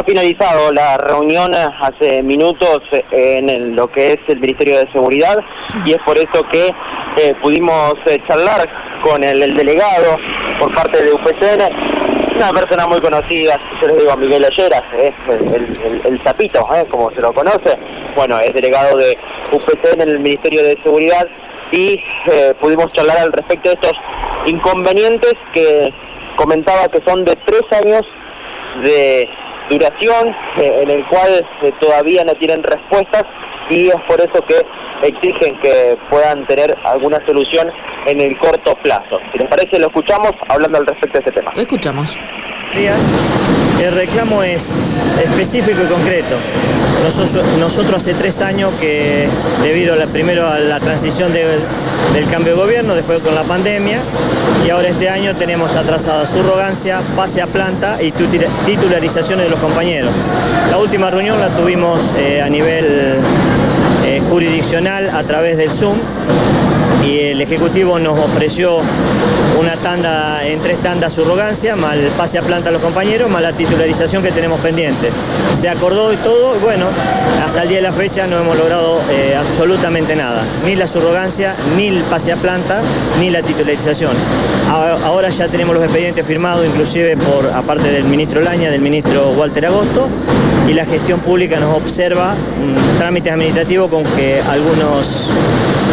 Ha finalizado la reunión hace minutos en lo que es el Ministerio de Seguridad y es por eso que eh, pudimos eh, charlar con el, delegado por parte de UPCN, una persona muy conocida, yo le digo a Miguel Olleras, es el, el, ¿eh? como se lo conoce, bueno, es delegado de UPCN en el Ministerio de Seguridad y pudimos charlar al respecto de estos inconvenientes que comentaba que son de tres años de duración eh, en el cual eh, todavía no tienen respuestas y es por eso que exigen que puedan tener alguna solución en el corto plazo. Si les parece, lo escuchamos hablando al respecto de este tema. escuchamos. El reclamo es específico y concreto. Nosotros, hace tres años que, debido primero a la transición del cambio de gobierno, después con la pandemia, y ahora este año tenemos atrasada subrogancia, pase a planta y titularizaciones de los compañeros. La última reunión la tuvimos eh, a nivel eh, jurisdiccional a través del Zoom y el Ejecutivo nos ofreció una tanda, en tres tandas subrogancia, más el pase a planta a los compañeros, más la titularización que tenemos pendiente. Se acordó y todo, y bueno, hasta el día de la fecha no hemos logrado eh, absolutamente nada, ni la subrogancia, ni el pase a planta, ni la titularización. Ahora ya tenemos los expedientes firmados, inclusive por, aparte del ministro Laña, del ministro Walter Agosto, y la gestión pública nos observa un trámite administrativo con que algunos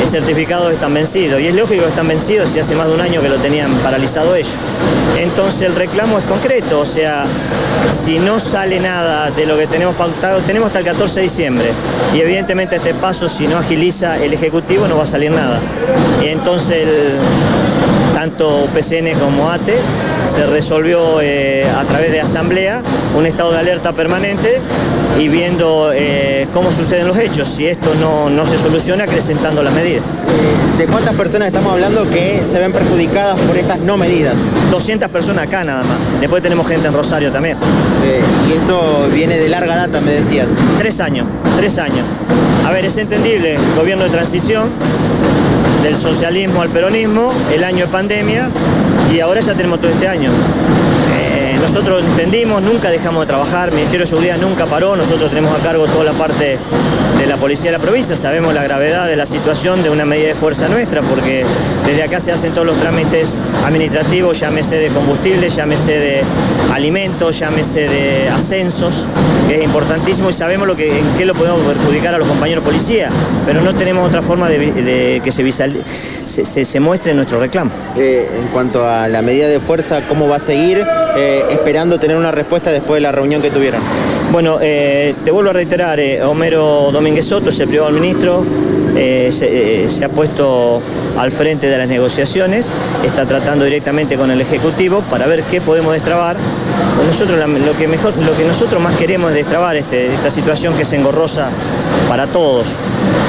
certificados están vencidos. Y es lógico que están vencidos si hace más de un año que lo tenían paralizado ellos. Entonces el reclamo es concreto, o sea, si no sale nada de lo que tenemos pautado, tenemos hasta el 14 de diciembre. Y evidentemente este paso, si no agiliza el Ejecutivo, no va a salir nada. Y entonces tanto PCN como ATE se resolvió eh, a través de asamblea un estado de alerta permanente y viendo eh, cómo suceden los hechos. Si esto no, no se soluciona, acrecentando las medidas. ¿De cuántas personas estamos hablando que se ven perjudicadas por estas no medidas? 200 personas acá nada más. Después tenemos gente en Rosario también. Eh, y esto viene de larga data, me decías. Tres años, tres años. A ver, es entendible, gobierno de transición, del socialismo al peronismo, el año de pandemia, y ahora ya tenemos todo este año. Nosotros entendimos, nunca dejamos de trabajar, el Ministerio de Seguridad nunca paró, nosotros tenemos a cargo toda la parte de la policía de la provincia, sabemos la gravedad de la situación de una medida de fuerza nuestra, porque desde acá se hacen todos los trámites administrativos, llámese de combustible, llámese de alimentos, llámese de ascensos, que es importantísimo y sabemos lo que, en qué lo podemos perjudicar a los compañeros policía, pero no tenemos otra forma de, que se, se, se, muestre nuestro reclamo. Eh, en cuanto a la medida de fuerza, ¿cómo va a seguir eh, esperando tener una respuesta después de la reunión que tuvieron? Bueno, eh, te vuelvo a reiterar, Homero Domínguez Soto, se privó al ministro, se, ha puesto al frente de las negociaciones, está tratando directamente con el Ejecutivo para ver qué podemos destrabar. Nosotros lo que, mejor, lo que nosotros más queremos es destrabar este, esta situación que es engorrosa para todos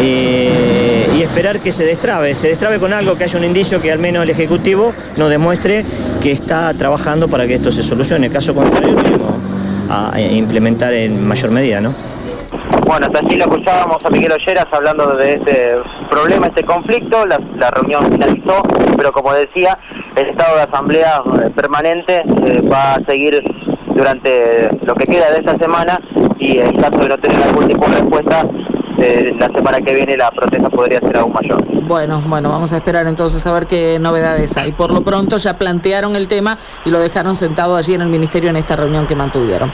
y esperar que se destrabe, se destrabe con algo que haya un indicio que al menos el Ejecutivo nos demuestre que está trabajando para que esto se solucione. Caso contrario, lo a implementar en mayor medida, ¿no? Bueno, hasta allí lo escuchábamos a Miguel Olleras hablando de este problema, este conflicto. La, reunión finalizó, pero como decía, el estado de asamblea eh, permanente eh, va a seguir durante lo que queda de esta semana y en caso de no tener algún tipo de respuesta, eh, la semana que viene la protesta podría ser aún mayor. Bueno, bueno, vamos a esperar entonces a ver qué novedades hay. Por lo pronto ya plantearon el tema y lo dejaron sentado allí en el ministerio en esta reunión que mantuvieron.